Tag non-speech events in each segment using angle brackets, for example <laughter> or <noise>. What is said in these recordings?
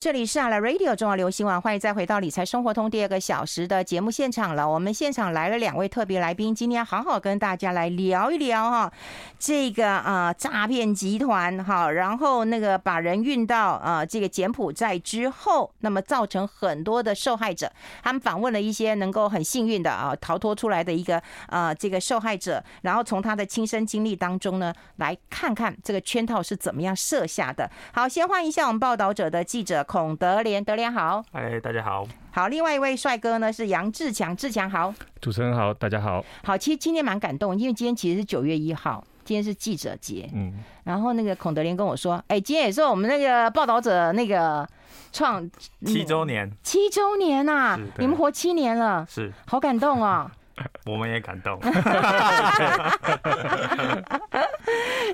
这里是阿拉 Radio 中华流行网，欢迎再回到理财生活通第二个小时的节目现场了。我们现场来了两位特别来宾，今天好好跟大家来聊一聊哈，这个啊诈骗集团哈，然后那个把人运到啊这个柬埔寨之后，那么造成很多的受害者。他们访问了一些能够很幸运的啊逃脱出来的一个啊这个受害者，然后从他的亲身经历当中呢，来看看这个圈套是怎么样设下的。好，先欢迎一下我们报道者的记者。孔德连，德连好，哎，大家好，好，另外一位帅哥呢是杨志强，志强好，主持人好，大家好，好，其实今天蛮感动，因为今天其实是九月一号，今天是记者节，嗯，然后那个孔德连跟我说，哎，今天也是我们那个报道者那个创七周年，七周年呐、啊，你们活七年了，是，好感动啊、哦。<laughs> 我们也感动，<laughs>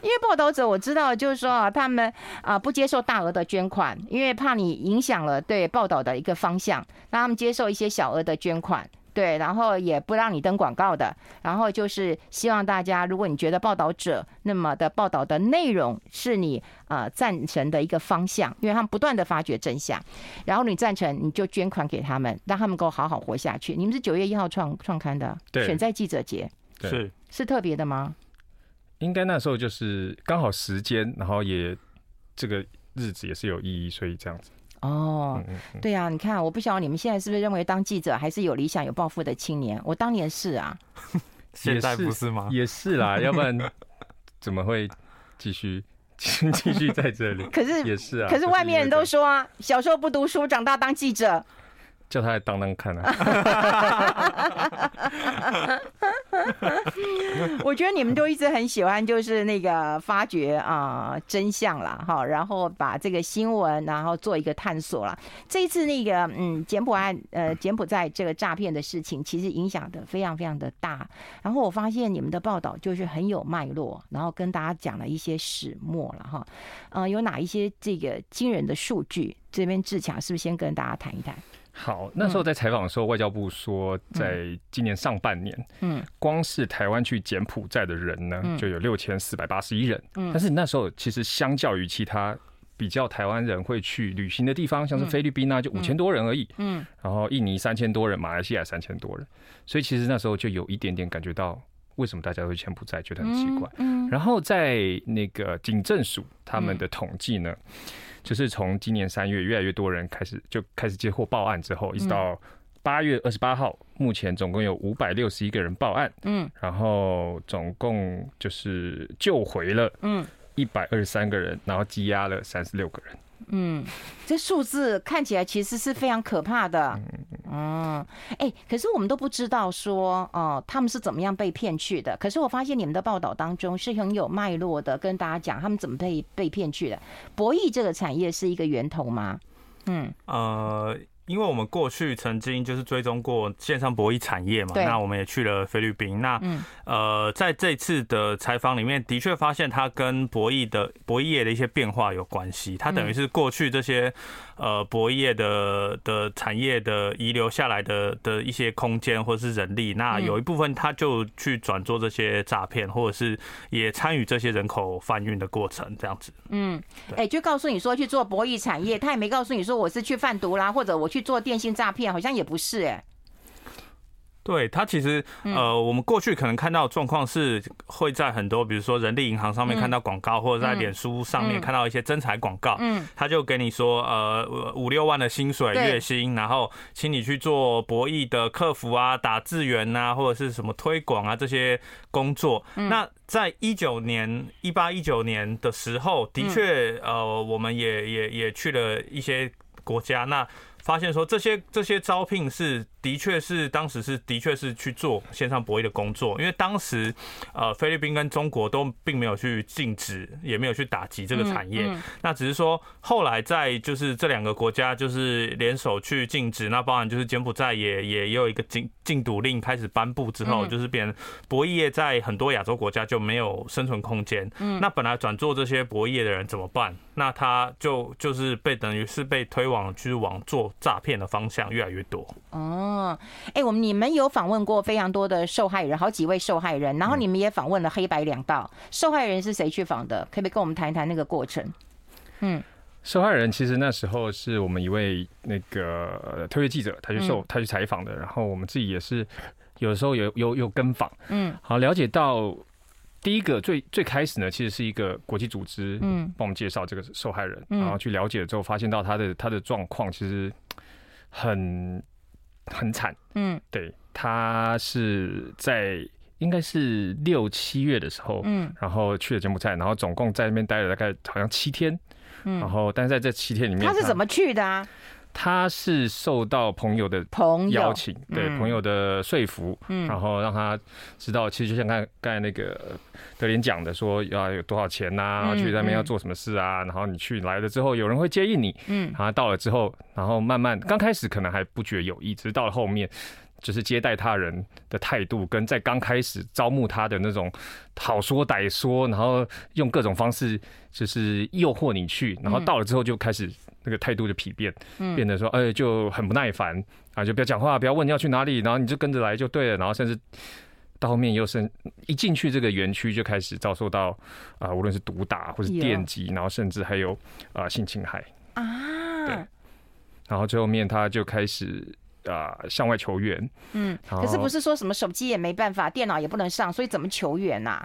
因为报道者我知道，就是说啊，他们啊不接受大额的捐款，因为怕你影响了对报道的一个方向，让他们接受一些小额的捐款。对，然后也不让你登广告的，然后就是希望大家，如果你觉得报道者那么的报道的内容是你呃赞成的一个方向，因为他们不断的发掘真相，然后你赞成，你就捐款给他们，让他们够好好活下去。你们是九月一号创创刊的，对，选在记者节，是是特别的吗？应该那时候就是刚好时间，然后也这个日子也是有意义，所以这样子。哦，对啊，你看，我不晓得你们现在是不是认为当记者还是有理想、有抱负的青年？我当年是啊，<laughs> 现在不是吗？也是啦，<laughs> 要不然怎么会继续继续在这里？<laughs> 可是也是啊，可是外面人都说啊，小时候不读书，长大当记者。叫他来当当看啊！<laughs> 我觉得你们都一直很喜欢，就是那个发掘啊真相啦，哈，然后把这个新闻，然后做一个探索啦。这一次那个嗯柬埔寨呃柬埔寨这个诈骗的事情，其实影响的非常非常的大。然后我发现你们的报道就是很有脉络，然后跟大家讲了一些始末了哈。嗯，有哪一些这个惊人的数据？这边志强是不是先跟大家谈一谈？好，那时候在采访的时候，外交部说，在今年上半年，嗯，光是台湾去柬埔寨的人呢，就有六千四百八十一人。嗯，但是那时候其实相较于其他比较台湾人会去旅行的地方，像是菲律宾啊，就五千多人而已。嗯，然后印尼三千多人，马来西亚三千多人，所以其实那时候就有一点点感觉到，为什么大家会柬埔寨觉得很奇怪。嗯，然后在那个警政署他们的统计呢。就是从今年三月，越来越多人开始就开始接获报案之后，一直到八月二十八号，目前总共有五百六十一个人报案，嗯，然后总共就是救回了，嗯，一百二十三个人，然后羁押了三十六个人。嗯，这数字看起来其实是非常可怕的。嗯，哎，可是我们都不知道说，哦，他们是怎么样被骗去的。可是我发现你们的报道当中是很有脉络的，跟大家讲他们怎么被被骗去的。博弈这个产业是一个源头吗？嗯，呃。因为我们过去曾经就是追踪过线上博弈产业嘛，那我们也去了菲律宾。那呃，在这次的采访里面，的确发现它跟博弈的博弈业的一些变化有关系。它等于是过去这些呃博弈业的的产业的遗留下来的的一些空间或者是人力，那有一部分他就去转做这些诈骗，或者是也参与这些人口贩运的过程，这样子。嗯，哎，就告诉你说去做博弈产业，他也没告诉你说我是去贩毒啦，或者我。去做电信诈骗，好像也不是哎。对，他其实呃，我们过去可能看到的状况是会在很多，比如说人力银行上面看到广告，或者在脸书上面看到一些征才广告，嗯，他就给你说呃五六万的薪水月薪，然后请你去做博弈的客服啊、打字员啊，或者是什么推广啊这些工作。那在一九年、一八一九年的时候，的确呃，我们也也也去了一些国家，那。发现说这些这些招聘是的确是当时是的确是去做线上博弈的工作，因为当时呃菲律宾跟中国都并没有去禁止，也没有去打击这个产业，那只是说后来在就是这两个国家就是联手去禁止，那包含就是柬埔寨也也有一个禁禁赌令开始颁布之后，就是变博弈业在很多亚洲国家就没有生存空间。那本来转做这些博弈业的人怎么办？那他就就是被等于是被推往去往做。诈骗的方向越来越多。哦，哎，我们你们有访问过非常多的受害人，好几位受害人，然后你们也访问了黑白两道。受害人是谁去访的？可不可以跟我们谈一谈那个过程？嗯，受害人其实那时候是我们一位那个特约记者，他去受他去采访的，然后我们自己也是有的时候有有有跟访，嗯，好了解到第一个最最开始呢，其实是一个国际组织，嗯，帮我们介绍这个受害人，然后去了解了之后，发现到他的他的状况其实很很惨，嗯，对，他是在应该是六七月的时候，嗯，然后去了柬埔寨，然后总共在那边待了大概好像七天。嗯然后，但是在这七天里面，他是怎么去的啊？他是受到朋友的朋友邀请，对朋友的说服，嗯，然后让他知道，其实就像刚才刚才那个德林讲的，说要有多少钱呐，去那边要做什么事啊，然后你去来了之后，有人会接应你，嗯，然后到了之后，然后慢慢刚开始可能还不觉有意，只是到了后面。就是接待他人的态度，跟在刚开始招募他的那种好说歹说，然后用各种方式就是诱惑你去，然后到了之后就开始那个态度就疲变，变得说哎就很不耐烦啊，就不要讲话，不要问你要去哪里，然后你就跟着来就对了，然后甚至到后面又是一进去这个园区就开始遭受到啊，无论是毒打或是电击，然后甚至还有啊性侵害啊，对，然后最后面他就开始。啊，向外求援。嗯，可是不是说什么手机也没办法，电脑也不能上，所以怎么求援呐？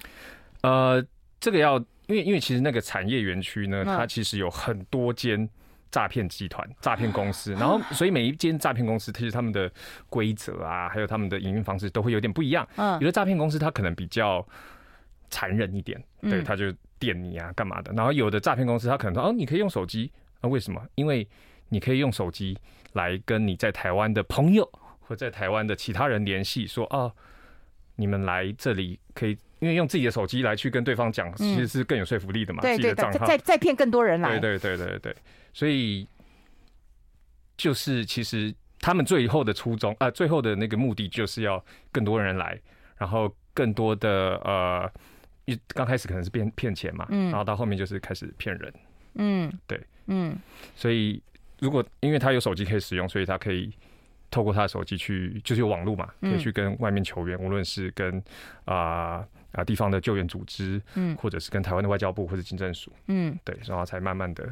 呃，这个要因为因为其实那个产业园区呢，它其实有很多间诈骗集团、<gasps> 诈骗公司，然后所以每一间诈骗公司其实他们的规则啊，还有他们的营运方式都会有点不一样。嗯，有的诈骗公司它可能比较残忍一点，对，他就电你啊，干嘛的。然后有的诈骗公司他可能说，哦，你可以用手机，那为什么？因为你可以用手机来跟你在台湾的朋友或在台湾的其他人联系，说哦，你们来这里可以，因为用自己的手机来去跟对方讲，其实是更有说服力的嘛。对对对，再再骗更多人来。对对对对对，所以就是其实他们最后的初衷啊，最后的那个目的就是要更多人来，然后更多的呃，一刚开始可能是骗骗钱嘛，然后到后面就是开始骗人。嗯，对，嗯，所以。如果因为他有手机可以使用，所以他可以透过他的手机去，就是有网络嘛，可以去跟外面求援，无论是跟啊啊地方的救援组织，嗯，或者是跟台湾的外交部或者警政署，嗯，对，然后才慢慢的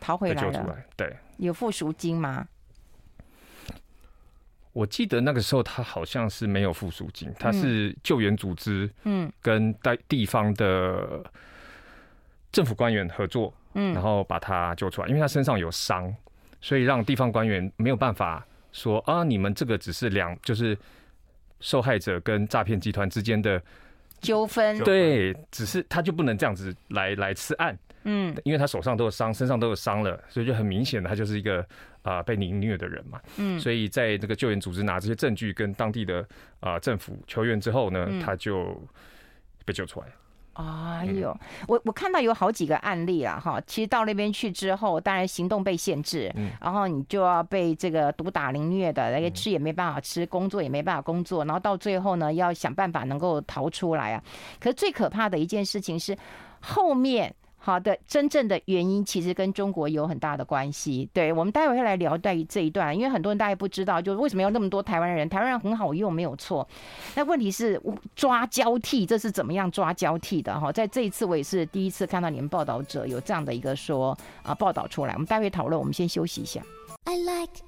逃回来救出来。对，有付赎金吗？我记得那个时候他好像是没有付赎金，他是救援组织，嗯，跟带地方的政府官员合作。嗯，然后把他救出来，因为他身上有伤，所以让地方官员没有办法说啊，你们这个只是两，就是受害者跟诈骗集团之间的纠纷。对，只是他就不能这样子来来吃案。嗯，因为他手上都有伤，身上都有伤了，所以就很明显的他就是一个啊、呃、被凌虐的人嘛。嗯，所以在这个救援组织拿这些证据跟当地的啊、呃、政府求援之后呢，他就被救出来。哎呦，我我看到有好几个案例啊，哈，其实到那边去之后，当然行动被限制，嗯，然后你就要被这个毒打凌虐的，那个吃也没办法吃，工作也没办法工作，然后到最后呢，要想办法能够逃出来啊。可是最可怕的一件事情是后面。好的，真正的原因其实跟中国有很大的关系。对，我们待会会来聊在于这一段，因为很多人大家不知道，就是为什么有那么多台湾人？台湾人很好用，没有错。那问题是抓交替，这是怎么样抓交替的？哈，在这一次我也是第一次看到你们报道者有这样的一个说啊报道出来。我们待会讨论，我们先休息一下。I like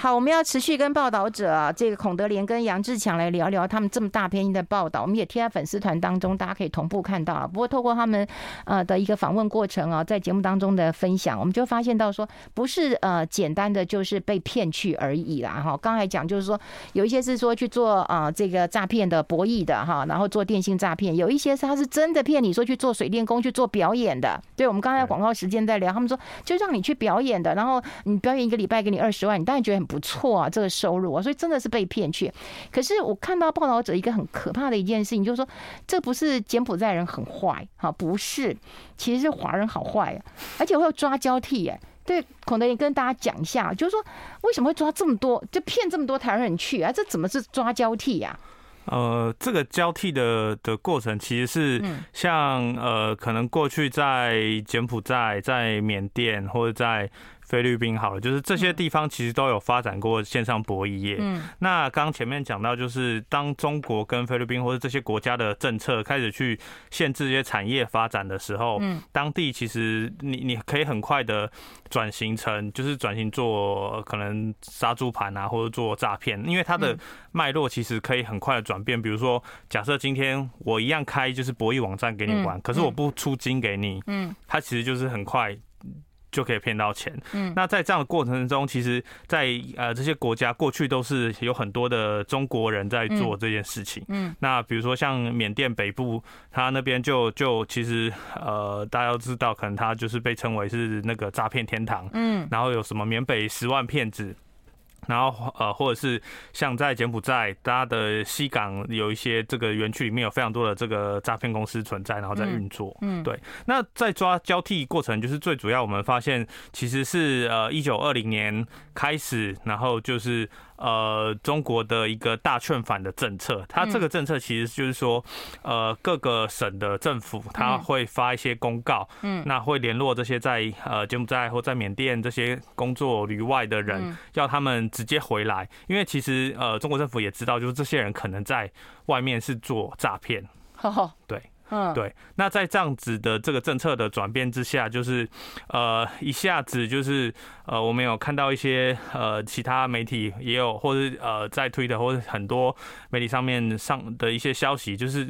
好，我们要持续跟报道者啊，这个孔德莲跟杨志强来聊聊他们这么大篇的报道。我们也贴在粉丝团当中，大家可以同步看到啊。不过透过他们呃的一个访问过程啊，在节目当中的分享，我们就发现到说，不是呃简单的就是被骗去而已啦。哈，刚才讲就是说，有一些是说去做啊这个诈骗的博弈的哈，然后做电信诈骗；有一些是他是真的骗你说去做水电工去做表演的。对，我们刚才广告时间在聊，他们说就让你去表演的，然后你表演一个礼拜给你二十万，你当然觉得很。不错啊，这个收入啊，所以真的是被骗去。可是我看到报道者一个很可怕的一件事情，就是说，这不是柬埔寨人很坏，哈，不是，其实是华人好坏啊，而且会有抓交替，哎，对，孔德林跟大家讲一下，就是说为什么会抓这么多，就骗这么多台湾人去啊？这怎么是抓交替呀？呃，这个交替的的过程其实是像呃，可能过去在柬埔寨、在缅甸或者在。菲律宾好了，就是这些地方其实都有发展过线上博弈业。嗯，那刚前面讲到，就是当中国跟菲律宾或者这些国家的政策开始去限制这些产业发展的时候，嗯，当地其实你你可以很快的转型成，就是转型做可能杀猪盘啊，或者做诈骗，因为它的脉络其实可以很快的转变。比如说，假设今天我一样开就是博弈网站给你玩，可是我不出金给你，嗯，它其实就是很快。就可以骗到钱。嗯，那在这样的过程中，其实，在呃这些国家过去都是有很多的中国人在做这件事情。嗯，那比如说像缅甸北部，他那边就就其实呃大家都知道，可能他就是被称为是那个诈骗天堂。嗯，然后有什么缅北十万骗子。然后呃，或者是像在柬埔寨，大家的西港有一些这个园区里面有非常多的这个诈骗公司存在，然后在运作。嗯，对。那在抓交替过程，就是最主要我们发现其实是呃一九二零年开始，然后就是。呃，中国的一个大劝返的政策，它这个政策其实就是说，呃，各个省的政府他会发一些公告，嗯，那会联络这些在呃柬埔寨或在缅甸这些工作旅外的人，要他们直接回来，因为其实呃中国政府也知道，就是这些人可能在外面是做诈骗，对。嗯，对。那在这样子的这个政策的转变之下，就是呃，一下子就是呃，我们有看到一些呃，其他媒体也有，或者呃，在推特或者很多媒体上面上的一些消息，就是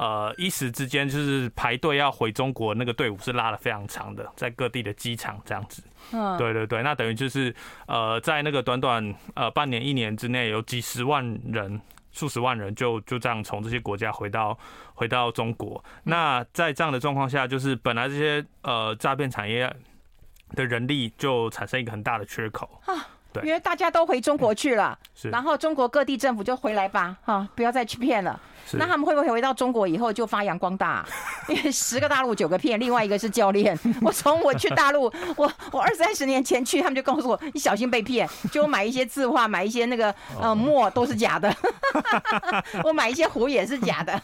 呃，一时之间就是排队要回中国那个队伍是拉的非常长的，在各地的机场这样子。嗯，对对对。那等于就是呃，在那个短短呃半年一年之内，有几十万人。数十万人就就这样从这些国家回到回到中国。那在这样的状况下，就是本来这些呃诈骗产业的人力就产生一个很大的缺口啊。对，因为大家都回中国去了，然后中国各地政府就回来吧，哈，不要再去骗了。那他们会不会回到中国以后就发扬光大？<laughs> 因为十个大陆九个骗，另外一个是教练。<laughs> 我从我去大陆，我我二三十年前去，他们就告诉我，你小心被骗。就买一些字画，买一些那个呃墨都是假的。<laughs> 我买一些壶也是假的。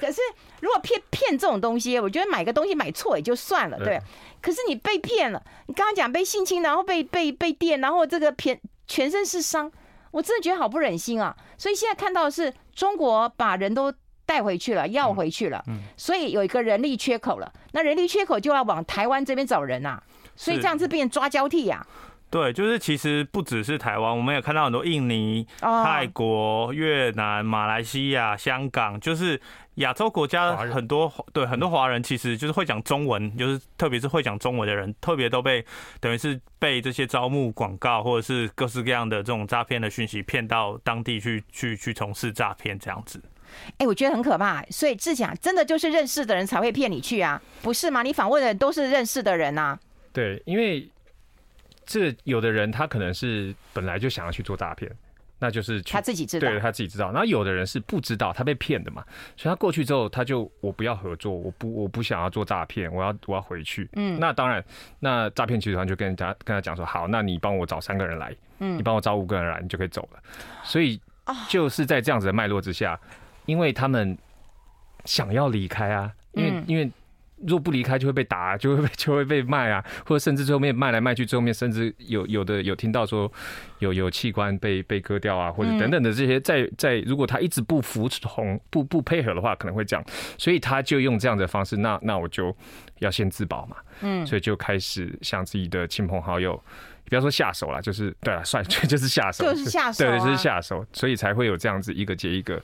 可是如果骗骗这种东西，我觉得买个东西买错也就算了，对。可是你被骗了，你刚刚讲被性侵，然后被被被电，然后这个骗全身是伤。我真的觉得好不忍心啊！所以现在看到的是中国把人都带回去了，要回去了，所以有一个人力缺口了。那人力缺口就要往台湾这边找人啊，所以这样子变抓交替呀。对，就是其实不只是台湾，我们也看到很多印尼、泰国、越南、马来西亚、香港，就是。亚洲国家很多对很多华人其实就是会讲中文，就是特别是会讲中文的人，特别都被等于是被这些招募广告或者是各式各样的这种诈骗的讯息骗到当地去去去从事诈骗这样子。哎，我觉得很可怕。所以志强真的就是认识的人才会骗你去啊，不是吗？你访问的人都是认识的人呐。对，因为这有的人他可能是本来就想要去做诈骗。那就是他自己知道，对，他自己知道。然后有的人是不知道，他被骗的嘛，所以他过去之后，他就我不要合作，我不我不想要做诈骗，我要我要回去。嗯，那当然，那诈骗集团就跟人家跟他讲说，好，那你帮我找三个人来，嗯，你帮我找五个人来，你就可以走了。所以就是在这样子的脉络之下，因为他们想要离开啊，因为因为。如果不离开就会被打，<laughs> 就会被就会被卖啊，或者甚至最后面卖来卖去，最后面甚至有有的有听到说有有器官被被割掉啊，或者等等的这些，在在如果他一直不服从不不配合的话，可能会这样，所以他就用这样的方式，那那我就要先自保嘛，嗯，所以就开始向自己的亲朋好友，不要说下手了，就是对了，算 <laughs> 就是下手，就是下手，对，就是下手，所以才会有这样子一个接一个。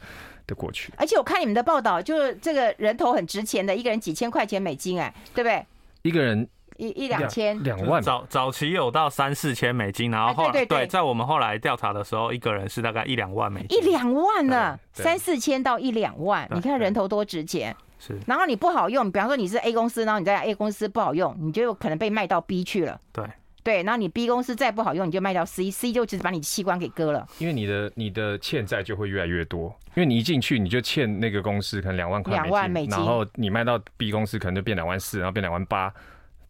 的过去，而且我看你们的报道，就是这个人头很值钱的，一个人几千块钱美金，哎，对不对？一个人一一两千。两万，早早期有到三四千美金，然后后来对，对，对，在我们后来调查的时候，一个人是大概一两万美金，一两万呢，三四千到一两万，你看人头多值钱。是，然后你不好用，比方说你是 A 公司，然后你在 A 公司不好用，你就有可能被卖到 B 去了。对。对，然后你 B 公司再不好用，你就卖掉 C，C 就直接把你器官给割了。因为你的你的欠债就会越来越多，因为你一进去你就欠那个公司可能两万块，两万美金，然后你卖到 B 公司可能就变两万四，然后变两万八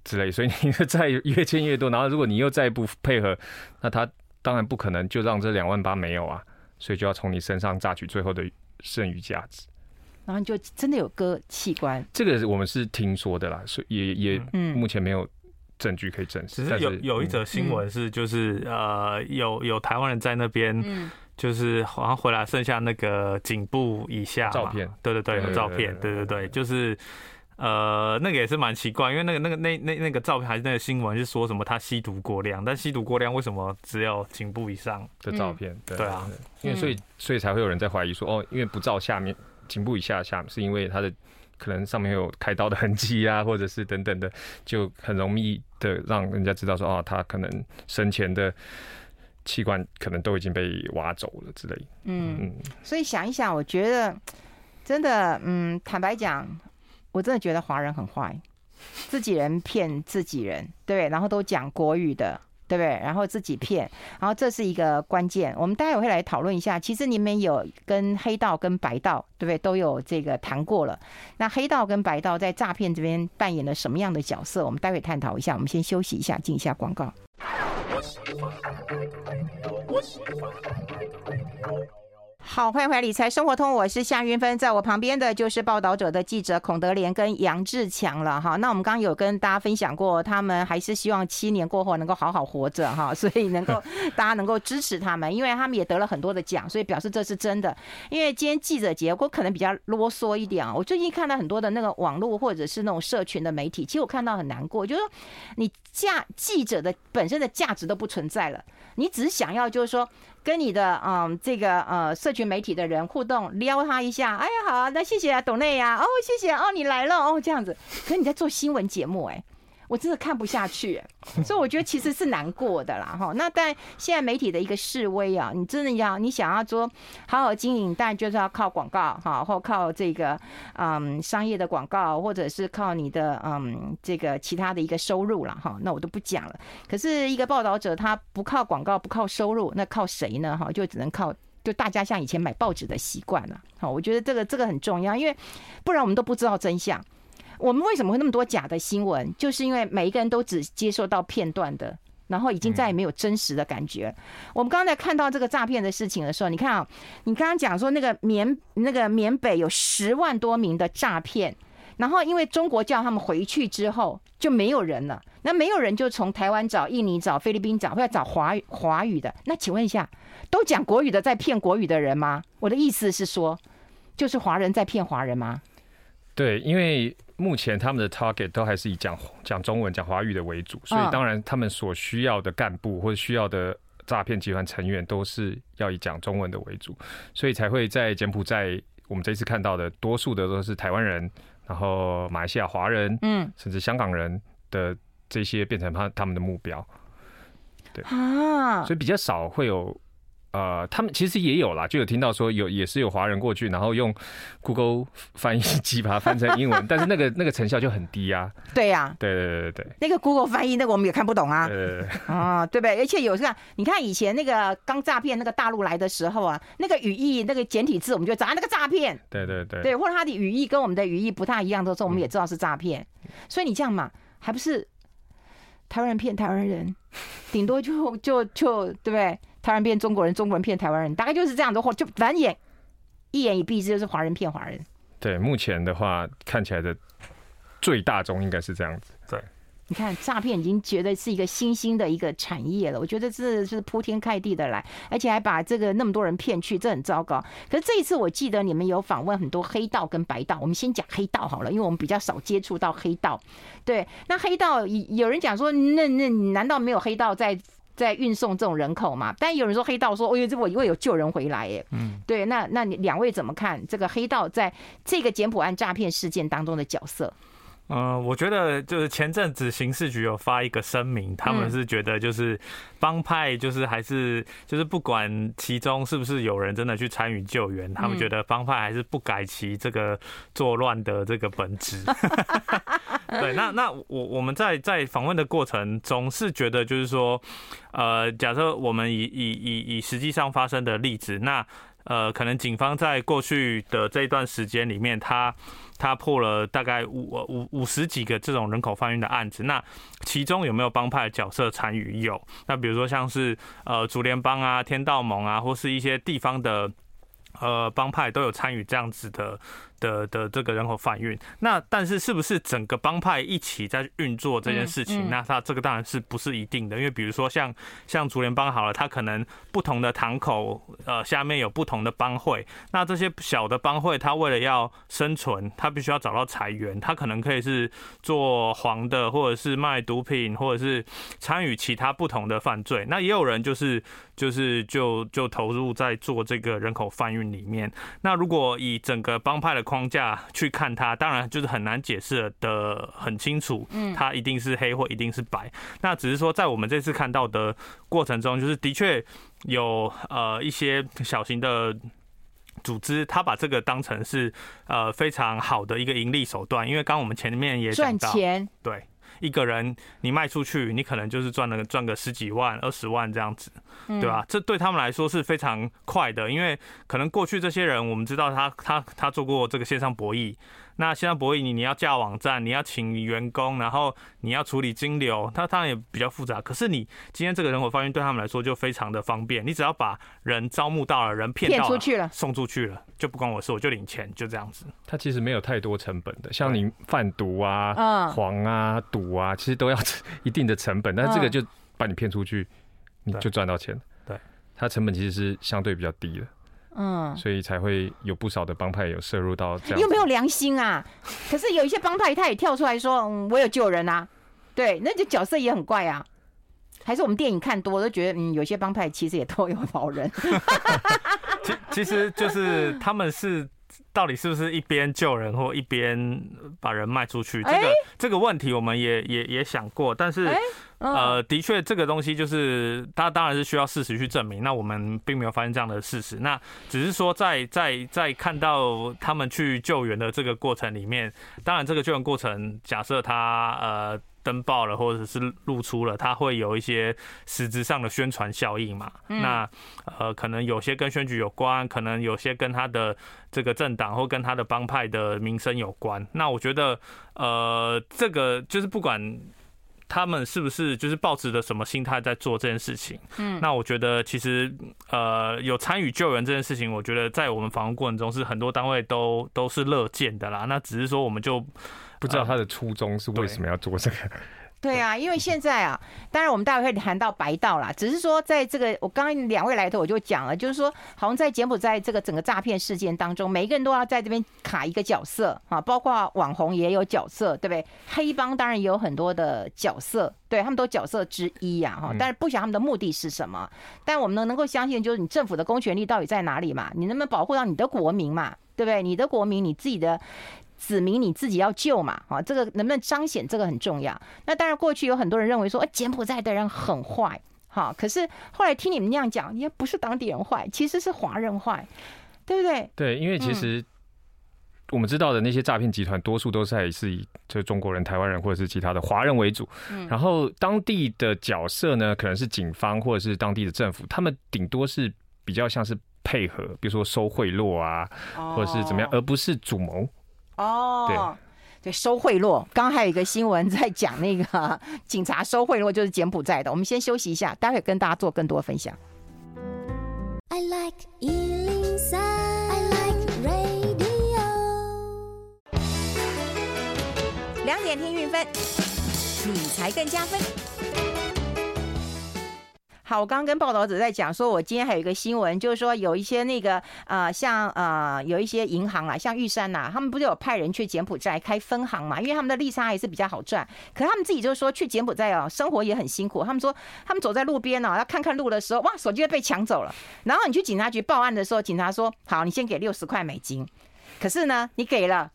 之类，所以你的债越欠越多。然后如果你又再不配合，那他当然不可能就让这两万八没有啊，所以就要从你身上榨取最后的剩余价值。然后你就真的有割器官？这个我们是听说的啦，所以也也目前没有。证据可以证实。只是有有一则新闻是，就是呃，有有台湾人在那边，就是好像回来剩下那个颈部以下照片，对对对，有照片，对对对，就是。呃，那个也是蛮奇怪，因为那个那个那那那个照片还是那个新闻是说什么他吸毒过量，但吸毒过量为什么只有颈部以上的照片？对，对啊，因为所以所以才会有人在怀疑说，哦，因为不照下面颈部以下下面，是因为他的可能上面有开刀的痕迹啊，或者是等等的，就很容易的让人家知道说，哦，他可能生前的器官可能都已经被挖走了之类。嗯嗯，所以想一想，我觉得真的，嗯，坦白讲。我真的觉得华人很坏，自己人骗自己人，对？然后都讲国语的，对不对？然后自己骗，然后这是一个关键。我们待会会来讨论一下。其实你们有跟黑道跟白道，对不对？都有这个谈过了。那黑道跟白道在诈骗这边扮演了什么样的角色？我们待会探讨一下。我们先休息一下，进一下广告。好，欢迎回来《理财生活通》，我是夏云芬，在我旁边的就是报道者的记者孔德莲跟杨志强了哈。那我们刚刚有跟大家分享过，他们还是希望七年过后能够好好活着哈，<laughs> 所以能够 <laughs> 大家能够支持他们，因为他们也得了很多的奖，所以表示这是真的。因为今天记者节，我可能比较啰嗦一点啊。我最近看到很多的那个网络或者是那种社群的媒体，其实我看到很难过，就是说你价记者的本身的价值都不存在了，你只是想要就是说。跟你的嗯这个呃社群媒体的人互动，撩他一下，哎呀好啊，那谢谢啊，董内呀，哦谢谢哦，你来了哦这样子，可是你在做新闻节目哎。我真的看不下去，<laughs> 所以我觉得其实是难过的啦哈。那但现在媒体的一个示威啊，你真的要你想要说好好经营，但就是要靠广告哈，或靠这个嗯商业的广告，或者是靠你的嗯这个其他的一个收入了哈。那我都不讲了。可是一个报道者他不靠广告，不靠收入，那靠谁呢？哈，就只能靠就大家像以前买报纸的习惯了。好，我觉得这个这个很重要，因为不然我们都不知道真相。我们为什么会那么多假的新闻？就是因为每一个人都只接受到片段的，然后已经再也没有真实的感觉。我们刚才看到这个诈骗的事情的时候，你看啊，你刚刚讲说那个缅那个缅北有十万多名的诈骗，然后因为中国叫他们回去之后就没有人了，那没有人就从台湾找、印尼找、菲律宾找，或者找华华语的。那请问一下，都讲国语的在骗国语的人吗？我的意思是说，就是华人在骗华人吗？对，因为。目前他们的 target 都还是以讲讲中文、讲华语的为主，所以当然他们所需要的干部或者需要的诈骗集团成员都是要以讲中文的为主，所以才会在柬埔寨我们这次看到的多数的都是台湾人，然后马来西亚华人，嗯，甚至香港人的这些变成他他们的目标，对。啊，所以比较少会有。呃，他们其实也有啦，就有听到说有也是有华人过去，然后用 Google 翻译机把它翻成英文，<laughs> 但是那个那个成效就很低啊。对呀、啊，对对对对，那个 Google 翻译那个我们也看不懂啊。呃啊，<laughs> 对不对？而且有时候你看以前那个刚诈骗那个大陆来的时候啊，那个语义那个简体字我们就砸那个诈骗。对对对，对，或者它的语义跟我们的语义不太一样的时候，我们也知道是诈骗。嗯、所以你这样嘛，还不是台湾人骗台湾人，<laughs> 顶多就就就对不对？台湾人骗中国人，中国人骗台湾人，大概就是这样的话，就反眼一言以蔽之，就是华人骗华人。对，目前的话看起来的最大宗应该是这样子。对，你看诈骗已经觉得是一个新兴的一个产业了，我觉得这是铺天盖地的来，而且还把这个那么多人骗去，这很糟糕。可是这一次我记得你们有访问很多黑道跟白道，我们先讲黑道好了，因为我们比较少接触到黑道。对，那黑道有人讲说，那那难道没有黑道在？在运送这种人口嘛，但有人说黑道说，哦呦，这我因为有救人回来耶。嗯，对，那那你两位怎么看这个黑道在这个柬埔寨诈骗事件当中的角色？嗯、呃，我觉得就是前阵子刑事局有发一个声明，他们是觉得就是帮派就是还是就是不管其中是不是有人真的去参与救援，他们觉得帮派还是不改其这个作乱的这个本质。<laughs> 对，那那我我们在在访问的过程总是觉得就是说，呃，假设我们以以以以实际上发生的例子，那呃，可能警方在过去的这一段时间里面，他他破了大概五五五十几个这种人口贩运的案子，那其中有没有帮派角色参与？有，那比如说像是呃竹联帮啊、天道盟啊，或是一些地方的呃帮派都有参与这样子的。的的这个人口贩运。那但是是不是整个帮派一起在运作这件事情？那他这个当然是不是一定的？因为比如说像像竹联帮好了，他可能不同的堂口呃下面有不同的帮会，那这些小的帮会，他为了要生存，他必须要找到财源，他可能可以是做黄的，或者是卖毒品，或者是参与其他不同的犯罪。那也有人就是就是就就投入在做这个人口贩运里面。那如果以整个帮派的框架去看它，当然就是很难解释的很清楚，嗯，它一定是黑或一定是白。那只是说在我们这次看到的过程中，就是的确有呃一些小型的。组织他把这个当成是呃非常好的一个盈利手段，因为刚刚我们前面也讲到，赚钱，对，一个人你卖出去，你可能就是赚了赚个十几万、二十万这样子，对吧？这对他们来说是非常快的，因为可能过去这些人，我们知道他他他做过这个线上博弈。那现在博弈，你你要架网站，你要请员工，然后你要处理金流，它当然也比较复杂。可是你今天这个人口贩运对他们来说就非常的方便，你只要把人招募到了，人骗到，出去了，送出去了，就不关我事，我就领钱，就这样子。它其实没有太多成本的，像你贩毒啊、嗯、黄啊、赌啊，其实都要一定的成本，但是这个就把你骗出去，你就赚到钱。对，它成本其实是相对比较低的。嗯，所以才会有不少的帮派有涉入到这样。有没有良心啊？可是有一些帮派他也跳出来说：“嗯，我有救人啊。”对，那这角色也很怪啊。还是我们电影看多了，都觉得嗯，有些帮派其实也都有老人。<laughs> 其其实就是他们是到底是不是一边救人或一边把人卖出去？这个这个问题我们也也也想过，但是。呃，的确，这个东西就是他当然是需要事实去证明。那我们并没有发现这样的事实。那只是说在，在在在看到他们去救援的这个过程里面，当然这个救援过程，假设他呃登报了或者是露出了，他会有一些实质上的宣传效应嘛。那呃，可能有些跟选举有关，可能有些跟他的这个政党或跟他的帮派的名声有关。那我觉得，呃，这个就是不管。他们是不是就是抱持着什么心态在做这件事情？嗯，那我觉得其实呃有参与救援这件事情，我觉得在我们访问过程中是很多单位都都是乐见的啦。那只是说我们就不知道他的初衷是为什么要做这个。对啊，因为现在啊，当然我们待会会谈到白道啦。只是说在这个我刚刚两位来头我就讲了，就是说好像在柬埔寨这个整个诈骗事件当中，每一个人都要在这边卡一个角色啊，包括网红也有角色，对不对？黑帮当然也有很多的角色，对他们都角色之一呀，哈。但是不晓得他们的目的是什么？但我们能能够相信，就是你政府的公权力到底在哪里嘛？你能不能保护到你的国民嘛？对不对？你的国民，你自己的。子民你自己要救嘛，啊，这个能不能彰显这个很重要。那当然，过去有很多人认为说，哎，柬埔寨的人很坏，哈。可是后来听你们那样讲，也不是当地人坏，其实是华人坏，对不对？对，因为其实我们知道的那些诈骗集团，多数都是还是以就中国人、台湾人或者是其他的华人为主。然后当地的角色呢，可能是警方或者是当地的政府，他们顶多是比较像是配合，比如说收贿赂啊，或者是怎么样，而不是主谋。哦，对，对，收贿赂。刚刚还有一个新闻在讲那个警察收贿赂，就是柬埔寨的。我们先休息一下，待会跟大家做更多分享。I like 103, I like radio。两点听运分，理财更加分。好，我刚刚跟报道者在讲，说我今天还有一个新闻，就是说有一些那个呃，像呃，有一些银行啊，像玉山呐，他们不是有派人去柬埔寨开分行嘛？因为他们的利差还是比较好赚。可是他们自己就是说去柬埔寨啊，生活也很辛苦。他们说他们走在路边呢，要看看路的时候，哇，手机会被抢走了。然后你去警察局报案的时候，警察说好，你先给六十块美金。可是呢，你给了，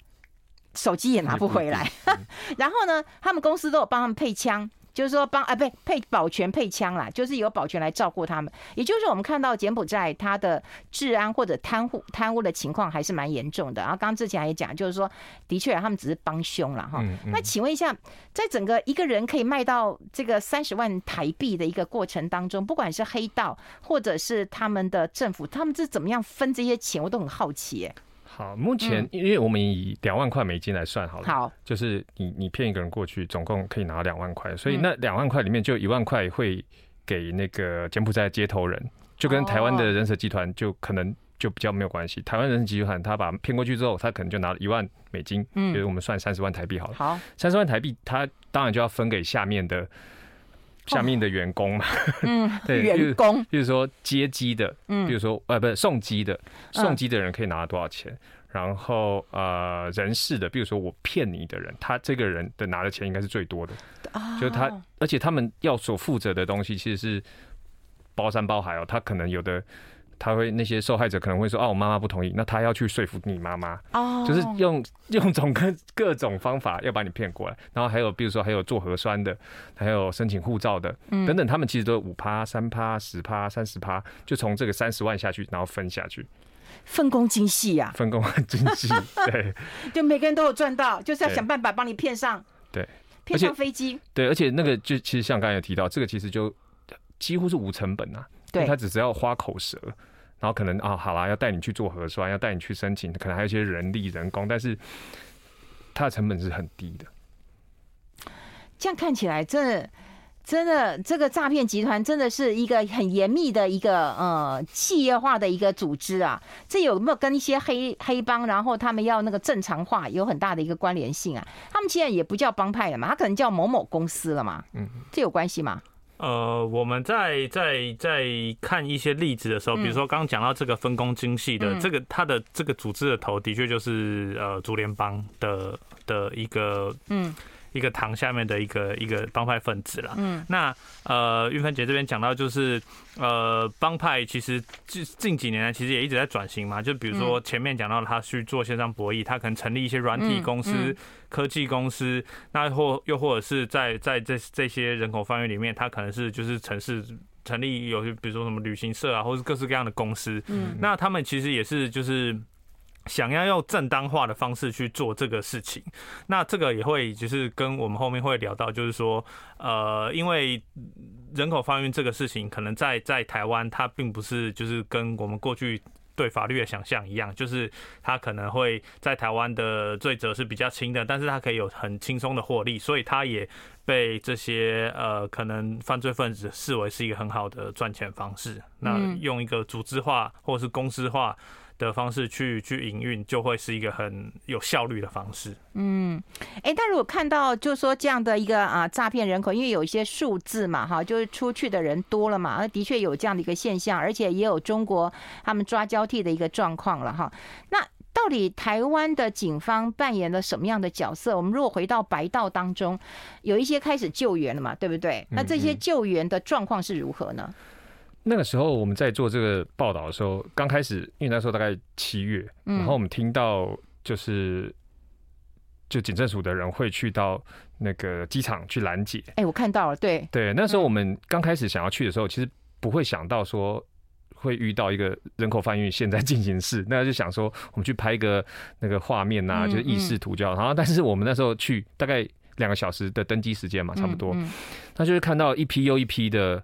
手机也拿不回来。<laughs> 然后呢，他们公司都有帮他们配枪。就是说帮啊，不配保全配枪啦，就是有保全来照顾他们。也就是我们看到柬埔寨它的治安或者贪污贪污的情况还是蛮严重的。然后刚刚之前也讲，就是说的确他们只是帮凶了哈。那请问一下，在整个一个人可以卖到这个三十万台币的一个过程当中，不管是黑道或者是他们的政府，他们是怎么样分这些钱？我都很好奇欸。好，目前因为我们以两万块美金来算好了，好，就是你你骗一个人过去，总共可以拿两万块，所以那两万块里面就一万块会给那个柬埔寨接头人，就跟台湾的人蛇集团就可能就比较没有关系。台湾人集团他把骗过去之后，他可能就拿了一万美金，嗯，比如我们算三十万台币好了。好，三十万台币，他当然就要分给下面的下面的员工嘛。嗯，<laughs> 对，员工，比如说接机的，嗯，比如说呃，不是送机的，送机的人可以拿多少钱？然后呃，人事的，比如说我骗你的人，他这个人的拿的钱应该是最多的。啊，就是他，而且他们要所负责的东西其实是。包山包海哦，他可能有的，他会那些受害者可能会说，哦，我妈妈不同意，那他要去说服你妈妈，哦，就是用 <laughs> 用种各各种方法要把你骗过来，然后还有比如说还有做核酸的，还有申请护照的，等等，他们其实都有五趴、三趴、十趴、三十趴，就从这个三十万下去，然后分下去，分工精细呀，分工很精细，<laughs> 对，就每个人都有赚到，就是要想办法帮你骗上，对，骗上飞机，对，而且那个就其实像刚才有提到，这个其实就。几乎是无成本啊，对，他只是要花口舌，然后可能啊，好啦，要带你去做核酸，要带你去申请，可能还有一些人力人工，但是它的成本是很低的。这样看起来，真的，真的，这个诈骗集团真的是一个很严密的一个呃企业化的一个组织啊。这有没有跟一些黑黑帮，然后他们要那个正常化有很大的一个关联性啊？他们现在也不叫帮派了嘛，他可能叫某某公司了嘛？嗯，这有关系吗？呃，我们在在在看一些例子的时候，比如说刚刚讲到这个分工精细的，这个他的这个组织的头，的确就是呃竹联帮的的一个嗯。一个堂下面的一个一个帮派分子了。嗯，那呃，玉芬姐这边讲到就是呃，帮派其实近近几年来其实也一直在转型嘛。就比如说前面讲到他去做线上博弈，他可能成立一些软体公司、科技公司，那或又或者是在在这这些人口范围里面，他可能是就是城市成立有些比如说什么旅行社啊，或是各式各样的公司。嗯，那他们其实也是就是。想要用正当化的方式去做这个事情，那这个也会就是跟我们后面会聊到，就是说，呃，因为人口贩运这个事情，可能在在台湾，它并不是就是跟我们过去对法律的想象一样，就是它可能会在台湾的罪责是比较轻的，但是它可以有很轻松的获利，所以它也被这些呃可能犯罪分子视为是一个很好的赚钱方式。那用一个组织化或者是公司化。的方式去去营运，就会是一个很有效率的方式。嗯，哎，但如果看到就是说这样的一个啊诈骗人口，因为有一些数字嘛，哈，就是出去的人多了嘛，那的确有这样的一个现象，而且也有中国他们抓交替的一个状况了哈。那到底台湾的警方扮演了什么样的角色？我们如果回到白道当中，有一些开始救援了嘛，对不对？那这些救援的状况是如何呢？那个时候我们在做这个报道的时候，刚开始，因为那时候大概七月，然后我们听到就是，就警政署的人会去到那个机场去拦截。哎，我看到了，对对，那时候我们刚开始想要去的时候，其实不会想到说会遇到一个人口贩运现在进行式，那就想说我们去拍一个那个画面呐，就是意识图教。然后但是我们那时候去大概两个小时的登机时间嘛，差不多，那就是看到一批又一批的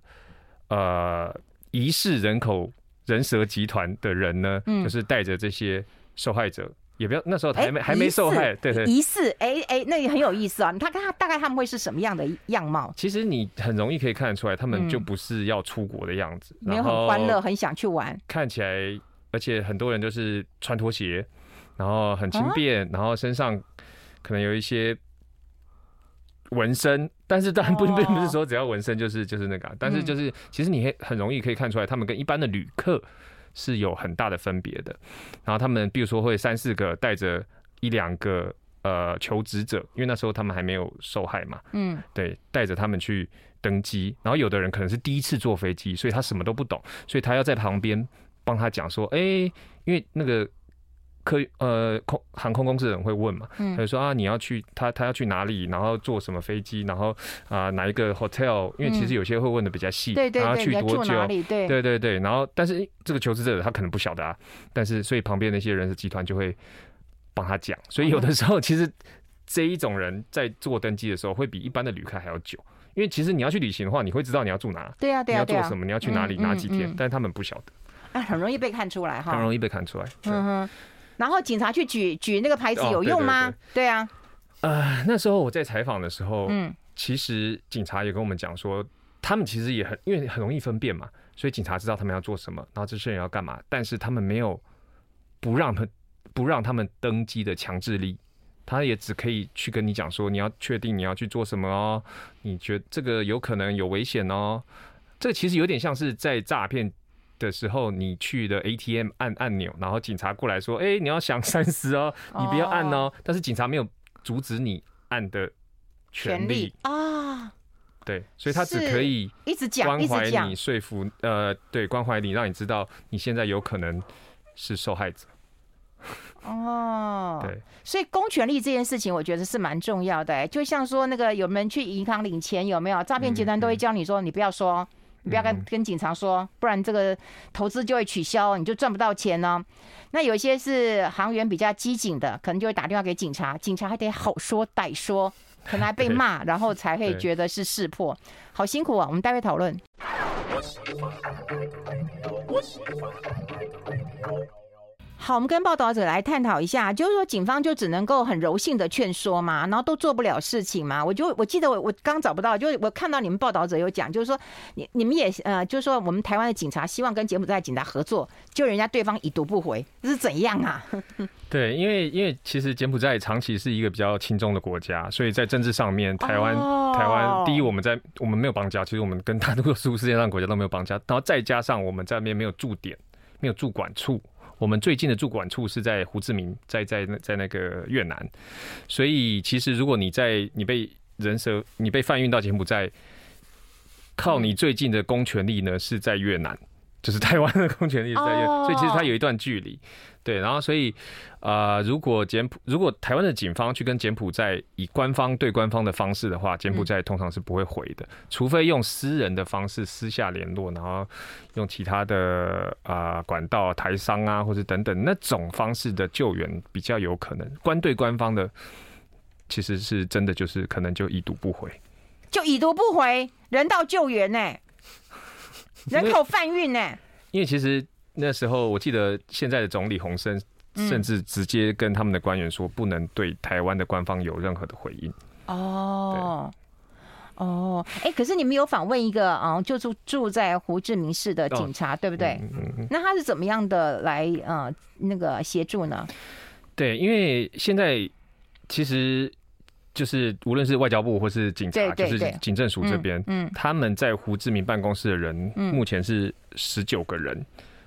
呃。疑似人口人蛇集团的人呢，就是带着这些受害者，也不要那时候还没还没受害，对对，疑似，哎哎，那也很有意思啊。他看他大概他们会是什么样的样貌？其实你很容易可以看得出来，他们就不是要出国的样子，没有很欢乐，很想去玩。看起来，而且很多人就是穿拖鞋，然后很轻便，然后身上可能有一些。纹身，但是当然不并不是说只要纹身就是就是那个，但是就是其实你很很容易可以看出来，他们跟一般的旅客是有很大的分别的。然后他们比如说会三四个带着一两个呃求职者，因为那时候他们还没有受害嘛，嗯，对，带着他们去登机。然后有的人可能是第一次坐飞机，所以他什么都不懂，所以他要在旁边帮他讲说，哎，因为那个。客呃空航空公司的人会问嘛，他就说啊，你要去他他要去哪里，然后坐什么飞机，然后啊、呃、哪一个 hotel，因为其实有些会问的比较细，对对，然后去多久，对。对对对，然后但是这个求职者他可能不晓得啊，但是所以旁边那些人事集团就会帮他讲，所以有的时候其实这一种人在做登记的时候会比一般的旅客还要久，因为其实你要去旅行的话，你会知道你要住哪，对啊对啊，你要做什么，你要去哪里哪几天，但是他们不晓得，啊很容易被看出来哈，很容易被看出来，嗯哼。然后警察去举举那个牌子有用吗？哦、对，对，对，对啊，呃，那时候我在采访的时候，嗯，其实警察也跟我们讲说，他们其实也很因为很容易分辨嘛，所以警察知道他们要做什么，然后这些人要干嘛，但是他们没有不让他不让他们登机的强制力，他也只可以去跟你讲说，你要确定你要去做什么哦，你觉得这个有可能有危险哦，这其实有点像是在诈骗的时候，你去的 ATM 按按钮，然后警察过来说，哎，你要想 <laughs> 三十哦，你不要按哦，但是警察没有阻止你按的权利啊。对，所以他只可以一直讲，关怀你，说服呃，对，关怀你，让你知道你现在有可能是受害者。哦，<laughs> 对，所以公权力这件事情，我觉得是蛮重要的。就像说那个有人去银行领钱，有没有？诈骗集团都会教你说，你不要说，你不要跟跟警察说，不然这个投资就会取消，你就赚不到钱呢。那有一些是行员比较机警的，可能就会打电话给警察，警察还得好说歹说。可能还被骂，然后才会觉得是识破，好辛苦啊！我们待会讨论。好，我们跟报道者来探讨一下，就是说警方就只能够很柔性的劝说嘛，然后都做不了事情嘛。我就我记得我我刚找不到，就我看到你们报道者有讲，就是说你你们也呃，就是说我们台湾的警察希望跟柬埔寨警察合作，就人家对方已读不回，这是怎样啊？<laughs> 对，因为因为其实柬埔寨长期是一个比较亲中的国家，所以在政治上面，台湾、oh. 台湾第一我们在我们没有邦交，其实我们跟大多数世界上国家都没有邦交，然后再加上我们在那边没有驻点，没有驻管处。我们最近的驻管处是在胡志明，在在在那个越南，所以其实如果你在你被人蛇你被贩运到柬埔寨，靠你最近的公权力呢是在越南，就是台湾的公权力是在越南，所以其实它有一段距离。对，然后所以，啊、呃，如果柬埔如果台湾的警方去跟柬埔寨以官方对官方的方式的话，柬埔寨通常是不会回的，除非用私人的方式私下联络，然后用其他的啊、呃、管道、台商啊或者等等那种方式的救援比较有可能。官对官方的，其实是真的就是可能就已读不回，就已读不回，人道救援呢、欸，<laughs> 人口贩运呢，因为其实。那时候我记得，现在的总理洪森甚至直接跟他们的官员说，不能对台湾的官方有任何的回应。哦，哦，哎，可是你们有访问一个啊，就住住在胡志明市的警察，对不对？那他是怎么样的来呃那个协助呢？对，因为现在其实就是无论是外交部或是警察，就是警政署这边，嗯，他们在胡志明办公室的人目前是十九个人。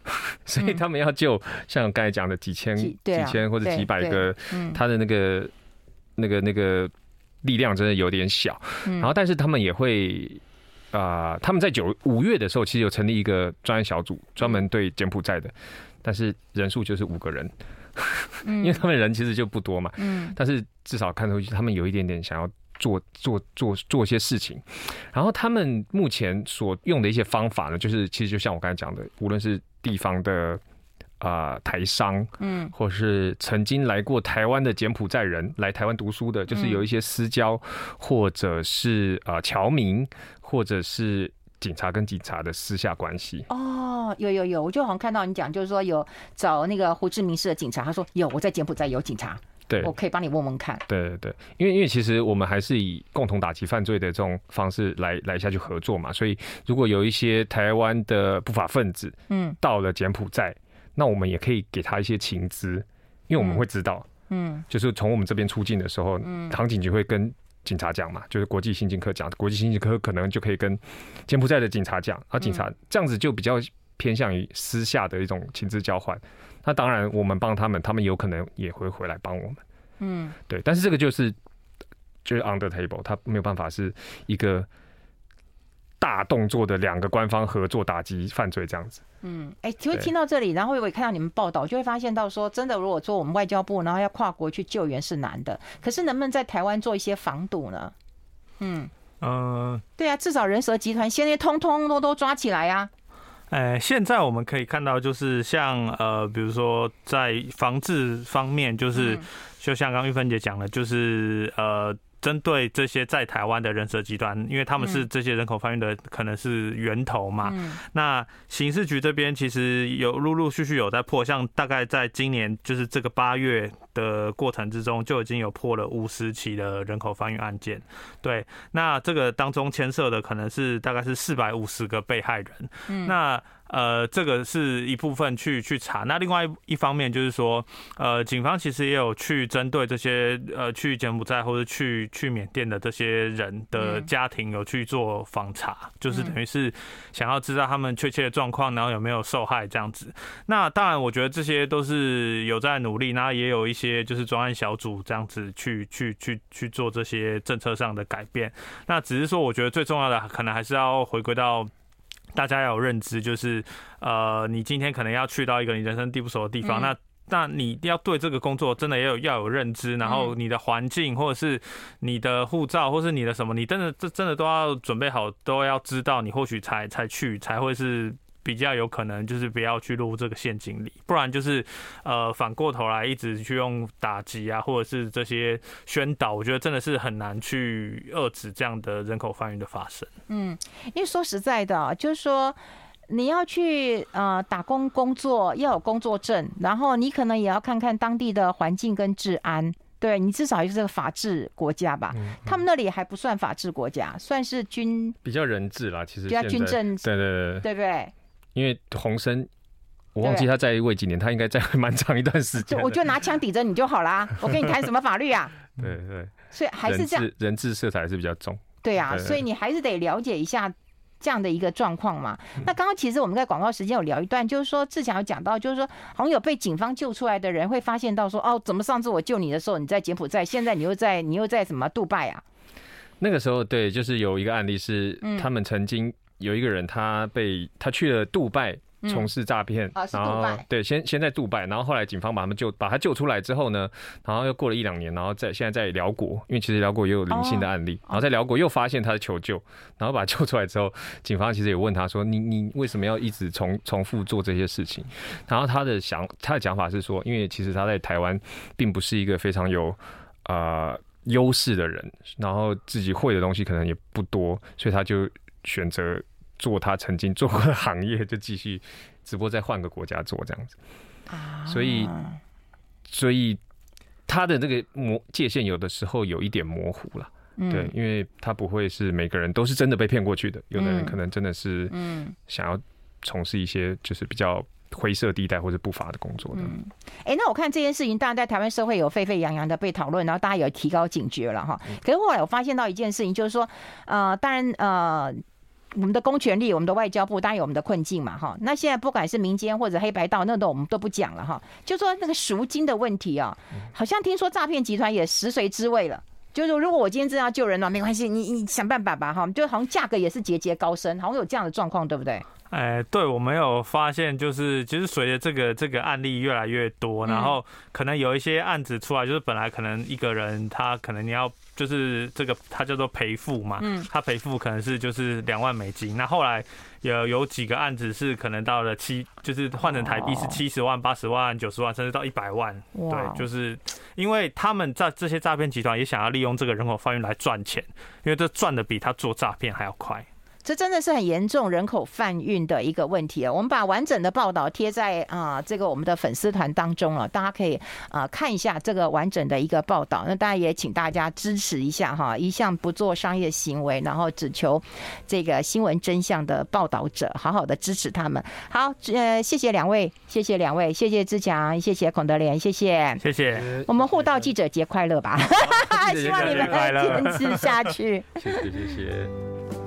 <laughs> 所以他们要救，像刚才讲的几千、几千或者几百个，他的那个、那个、那个力量真的有点小。然后，但是他们也会啊，他们在九五月的时候，其实有成立一个专案小组，专门对柬埔寨的，但是人数就是五个人，<laughs> 因为他们人其实就不多嘛。嗯，但是至少看出去，他们有一点点想要。做做做做一些事情，然后他们目前所用的一些方法呢，就是其实就像我刚才讲的，无论是地方的啊、呃、台商，嗯，或是曾经来过台湾的柬埔寨人来台湾读书的，就是有一些私交，或者是啊侨民，或者是警察跟警察的私下关系。哦，有有有，我就好像看到你讲，就是说有找那个胡志明市的警察，他说有，我在柬埔寨有警察。对，我可以帮你问问看。对对对，因为因为其实我们还是以共同打击犯罪的这种方式来来下去合作嘛，所以如果有一些台湾的不法分子，嗯，到了柬埔寨，那我们也可以给他一些情资，因为我们会知道，嗯，就是从我们这边出境的时候，嗯，航警局会跟警察讲嘛，就是国际刑警科讲，国际刑警科可能就可以跟柬埔寨的警察讲，啊，警察这样子就比较偏向于私下的一种情资交换。那当然，我们帮他们，他们有可能也会回来帮我们。嗯，对。但是这个就是就是 under table，他没有办法是一个大动作的两个官方合作打击犯罪这样子。嗯，哎，就会听到这里，然后我也看到你们报道，就会发现到说，真的，如果说我们外交部，然后要跨国去救援是难的，可是能不能在台湾做一些防堵呢？嗯嗯，对啊，至少人蛇集团现在通通都都抓起来啊。哎，现在我们可以看到，就是像呃，比如说在防治方面，就是就像刚玉芬姐讲的，就是呃，针对这些在台湾的人蛇集团，因为他们是这些人口贩运的可能是源头嘛。那刑事局这边其实有陆陆续续有在破，像大概在今年就是这个八月的过程之中，就已经有破了五十起的人口贩运案件。对，那这个当中牵涉的可能是大概是四百五十个被害人。嗯，那。呃，这个是一部分去去查，那另外一方面就是说，呃，警方其实也有去针对这些呃去柬埔寨或者去去缅甸的这些人的家庭有去做访查，就是等于是想要知道他们确切的状况，然后有没有受害这样子。那当然，我觉得这些都是有在努力，那也有一些就是专案小组这样子去去去去做这些政策上的改变。那只是说，我觉得最重要的可能还是要回归到。大家要有认知，就是，呃，你今天可能要去到一个你人生地不熟的地方，嗯、那那你要对这个工作真的要有要有认知，然后你的环境或者是你的护照或是你的什么，你真的这真的都要准备好，都要知道，你或许才才去才会是。比较有可能就是不要去入这个陷阱里，不然就是呃反过头来一直去用打击啊，或者是这些宣导，我觉得真的是很难去遏制这样的人口贩运的发生。嗯，因为说实在的，就是说你要去呃打工工作要有工作证，然后你可能也要看看当地的环境跟治安，对你至少也是个法治国家吧？嗯嗯、他们那里还不算法治国家，算是军比较人治啦，其实比较军政，对对对，对不对？因为洪森，我忘记他在位几年，他应该在位蛮长一段时间。我就拿枪抵着你就好啦，<laughs> 我跟你谈什么法律啊？对对，所以还是这样，人治色彩还是比较重。对啊，所以你还是得了解一下这样的一个状况嘛。那刚刚其实我们在广告时间有聊一段，就是说志强有讲到，就是说好像有被警方救出来的人会发现到说，哦，怎么上次我救你的时候你在柬埔寨，现在你又在你又在什么杜拜啊？那个时候对，就是有一个案例是，他们曾经有一个人他被他去了杜拜。从事诈骗，然后对，先先在杜拜，然后后来警方把他们救，把他救出来之后呢，然后又过了一两年，然后在现在在辽国，因为其实辽国也有零星的案例，然后在辽国又发现他的求救，然后把他救出来之后，警方其实也问他说：“你你为什么要一直重重复做这些事情？”然后他的想他的讲法是说，因为其实他在台湾并不是一个非常有呃优势的人，然后自己会的东西可能也不多，所以他就选择。做他曾经做过的行业，就继续，只不过再换个国家做这样子，所以，所以他的这个模界限有的时候有一点模糊了，对，因为他不会是每个人都是真的被骗过去的，有的人可能真的是，嗯，想要从事一些就是比较灰色地带或者不法的工作的。哎，那我看这件事情，当然在台湾社会有沸沸扬扬的被讨论，然后大家有提高警觉了哈。可是后来我发现到一件事情，就是说，呃，当然，呃。我们的公权力，我们的外交部当然有我们的困境嘛，哈。那现在不管是民间或者黑白道，那都我们都不讲了哈。就说那个赎金的问题啊，好像听说诈骗集团也食髓知味了。就是如果我今天真的要救人了，没关系，你你想办法吧，哈。就好像价格也是节节高升，好像有这样的状况，对不对？哎，对，我没有发现，就是其实随着这个这个案例越来越多，然后可能有一些案子出来，就是本来可能一个人他可能你要就是这个他叫做赔付嘛，嗯，他赔付可能是就是两万美金，那后来有有几个案子是可能到了七，就是换成台币是七十万、八十万、九十万，甚至到一百万，对，就是因为他们在这些诈骗集团也想要利用这个人口贩运来赚钱，因为这赚的比他做诈骗还要快。这真的是很严重人口贩运的一个问题啊！我们把完整的报道贴在啊这个我们的粉丝团当中了，大家可以啊看一下这个完整的一个报道。那当然也请大家支持一下哈，一向不做商业行为，然后只求这个新闻真相的报道者，好好的支持他们。好，呃，谢谢两位，谢谢两位，谢谢志强，谢谢孔德莲，谢谢，谢谢。我们互道记者节快乐吧！<laughs> 希望你们坚持下去。谢谢谢谢。